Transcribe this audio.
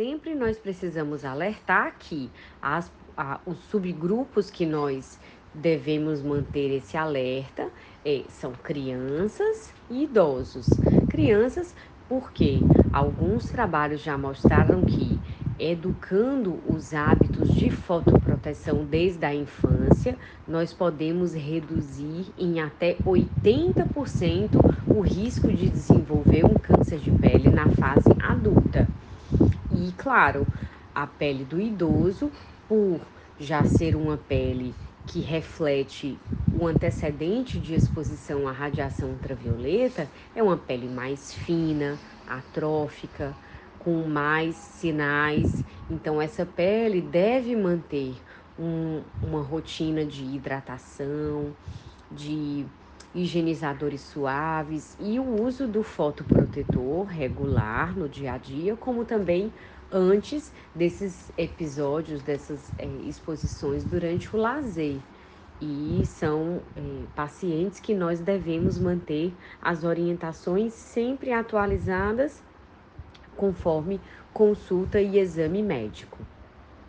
sempre nós precisamos alertar que as, a, os subgrupos que nós devemos manter esse alerta é, são crianças e idosos. Crianças, porque alguns trabalhos já mostraram que educando os hábitos de fotoproteção desde a infância, nós podemos reduzir em até 80% o risco de desenvolver um câncer de pele na fase adulta. E claro, a pele do idoso, por já ser uma pele que reflete o antecedente de exposição à radiação ultravioleta, é uma pele mais fina, atrófica, com mais sinais. Então, essa pele deve manter um, uma rotina de hidratação, de higienizadores suaves e o uso do fotoprotetor regular no dia a dia, como também antes desses episódios, dessas é, exposições durante o lazer. E são é, pacientes que nós devemos manter as orientações sempre atualizadas conforme consulta e exame médico.